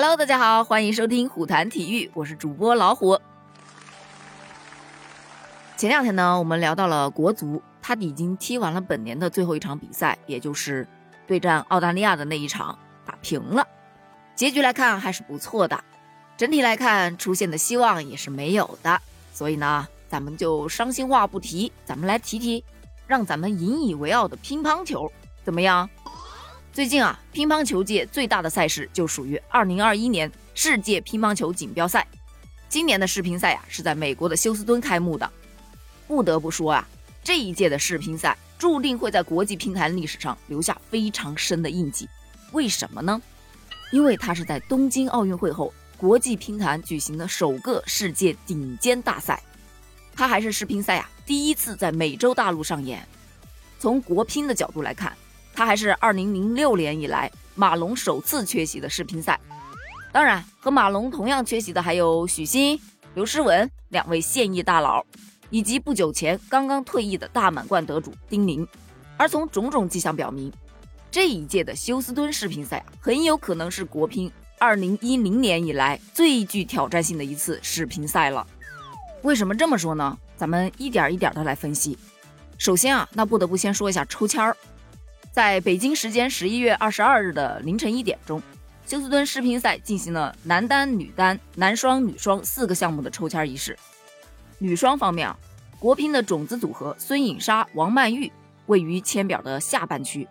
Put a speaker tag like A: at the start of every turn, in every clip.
A: Hello，大家好，欢迎收听虎谈体育，我是主播老虎。前两天呢，我们聊到了国足，他已经踢完了本年的最后一场比赛，也就是对战澳大利亚的那一场，打平了。结局来看还是不错的，整体来看出现的希望也是没有的。所以呢，咱们就伤心话不提，咱们来提提让咱们引以为傲的乒乓球，怎么样？最近啊，乒乓球界最大的赛事就属于2021年世界乒乓球锦标赛。今年的世乒赛呀，是在美国的休斯敦开幕的。不得不说啊，这一届的世乒赛注定会在国际乒坛历史上留下非常深的印记。为什么呢？因为它是在东京奥运会后国际乒坛举行的首个世界顶尖大赛。它还是世乒赛啊第一次在美洲大陆上演。从国乒的角度来看。他还是二零零六年以来马龙首次缺席的世乒赛，当然和马龙同样缺席的还有许昕、刘诗雯两位现役大佬，以及不久前刚刚退役的大满贯得主丁宁。而从种种迹象表明，这一届的休斯敦世乒赛很有可能是国乒二零一零年以来最具挑战性的一次世乒赛了。为什么这么说呢？咱们一点一点的来分析。首先啊，那不得不先说一下抽签儿。在北京时间十一月二十二日的凌晨一点钟，休斯敦世乒赛进行了男单、女单、男双、女双四个项目的抽签仪式。女双方面啊，国乒的种子组合孙颖莎、王曼玉位于签表的下半区，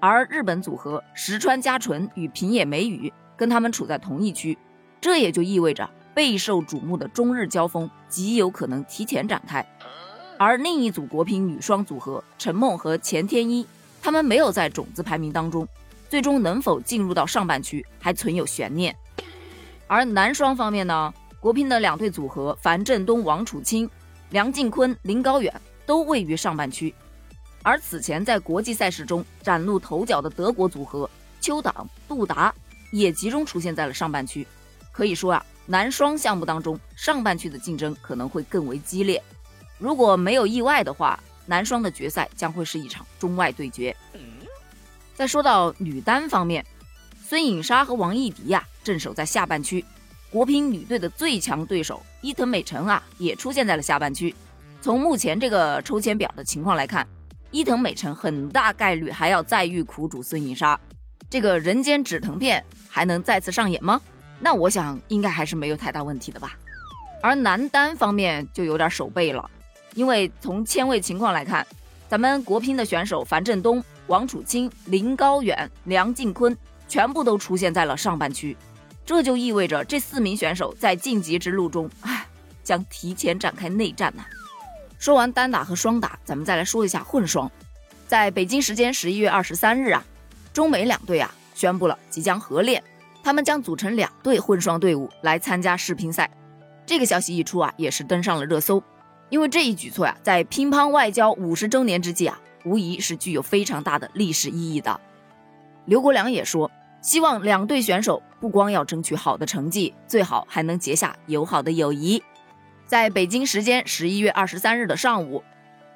A: 而日本组合石川佳纯与平野美宇跟他们处在同一区，这也就意味着备受瞩目的中日交锋极有可能提前展开。而另一组国乒女双组合陈梦和钱天一。他们没有在种子排名当中，最终能否进入到上半区还存有悬念。而男双方面呢，国乒的两队组合樊振东、王楚钦、梁靖昆、林高远都位于上半区。而此前在国际赛事中崭露头角的德国组合邱党、杜达也集中出现在了上半区。可以说啊，男双项目当中上半区的竞争可能会更为激烈。如果没有意外的话。男双的决赛将会是一场中外对决。再说到女单方面，孙颖莎和王艺迪呀镇守在下半区，国乒女队的最强对手伊藤美诚啊也出现在了下半区。从目前这个抽签表的情况来看，伊藤美诚很大概率还要再遇苦主孙颖莎，这个人间止疼片还能再次上演吗？那我想应该还是没有太大问题的吧。而男单方面就有点手背了。因为从签位情况来看，咱们国乒的选手樊振东、王楚钦、林高远、梁靖昆全部都出现在了上半区，这就意味着这四名选手在晋级之路中，唉，将提前展开内战呐。说完单打和双打，咱们再来说一下混双。在北京时间十一月二十三日啊，中美两队啊宣布了即将合练，他们将组成两队混双队伍来参加世乒赛。这个消息一出啊，也是登上了热搜。因为这一举措呀，在乒乓外交五十周年之际啊，无疑是具有非常大的历史意义的。刘国梁也说，希望两队选手不光要争取好的成绩，最好还能结下友好的友谊。在北京时间十一月二十三日的上午，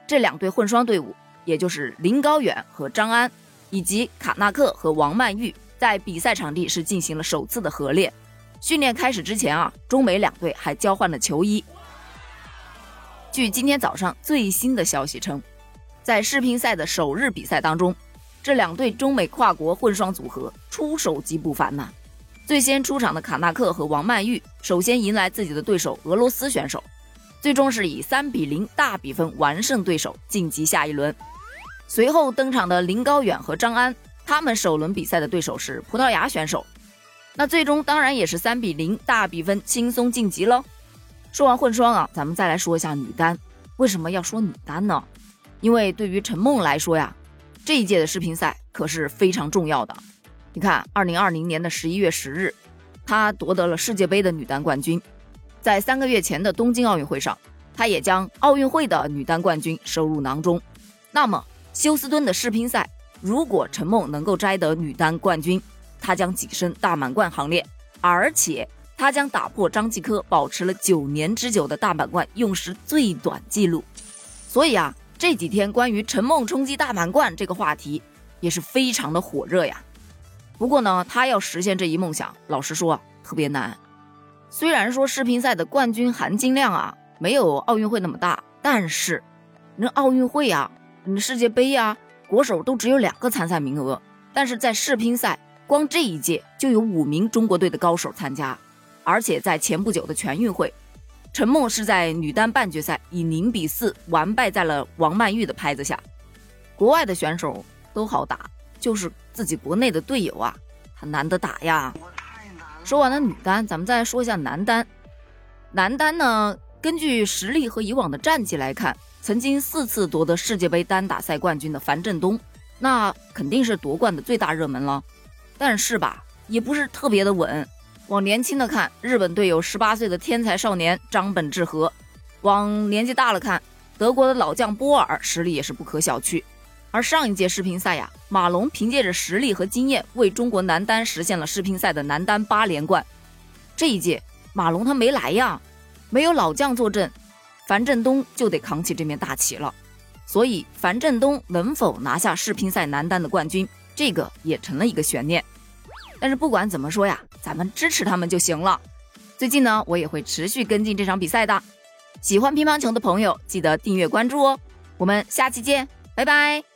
A: 这两队混双队伍，也就是林高远和张安，以及卡纳克和王曼玉，在比赛场地是进行了首次的合练。训练开始之前啊，中美两队还交换了球衣。据今天早上最新的消息称，在世乒赛的首日比赛当中，这两对中美跨国混双组合出手即不凡呐。最先出场的卡纳克和王曼玉，首先迎来自己的对手俄罗斯选手，最终是以三比零大比分完胜对手，晋级下一轮。随后登场的林高远和张安，他们首轮比赛的对手是葡萄牙选手，那最终当然也是三比零大比分轻松晋级喽。说完混双啊，咱们再来说一下女单。为什么要说女单呢？因为对于陈梦来说呀，这一届的世乒赛可是非常重要的。你看，二零二零年的十一月十日，她夺得了世界杯的女单冠军。在三个月前的东京奥运会上，她也将奥运会的女单冠军收入囊中。那么，休斯敦的世乒赛，如果陈梦能够摘得女单冠军，她将跻身大满贯行列，而且。他将打破张继科保持了九年之久的大满贯用时最短记录，所以啊，这几天关于陈梦冲击大满贯这个话题也是非常的火热呀。不过呢，他要实现这一梦想，老实说特别难。虽然说世乒赛的冠军含金量啊没有奥运会那么大，但是那奥运会啊、那世界杯呀，国手都只有两个参赛名额，但是在世乒赛，光这一届就有五名中国队的高手参加，而且在前不久的全运会，陈梦是在女单半决赛以零比四完败在了王曼玉的拍子下。国外的选手都好打，就是自己国内的队友啊，他难得打呀。说完了女单，咱们再说一下男单。男单呢，根据实力和以往的战绩来看，曾经四次夺得世界杯单打赛冠军的樊振东，那肯定是夺冠的最大热门了。但是吧，也不是特别的稳。往年轻的看，日本队有十八岁的天才少年张本智和；往年纪大了看，德国的老将波尔实力也是不可小觑。而上一届世乒赛呀，马龙凭借着实力和经验，为中国男单实现了世乒赛的男单八连冠。这一届马龙他没来呀，没有老将坐镇，樊振东就得扛起这面大旗了。所以樊振东能否拿下世乒赛男单的冠军，这个也成了一个悬念。但是不管怎么说呀，咱们支持他们就行了。最近呢，我也会持续跟进这场比赛的。喜欢乒乓球的朋友，记得订阅关注哦。我们下期见，拜拜。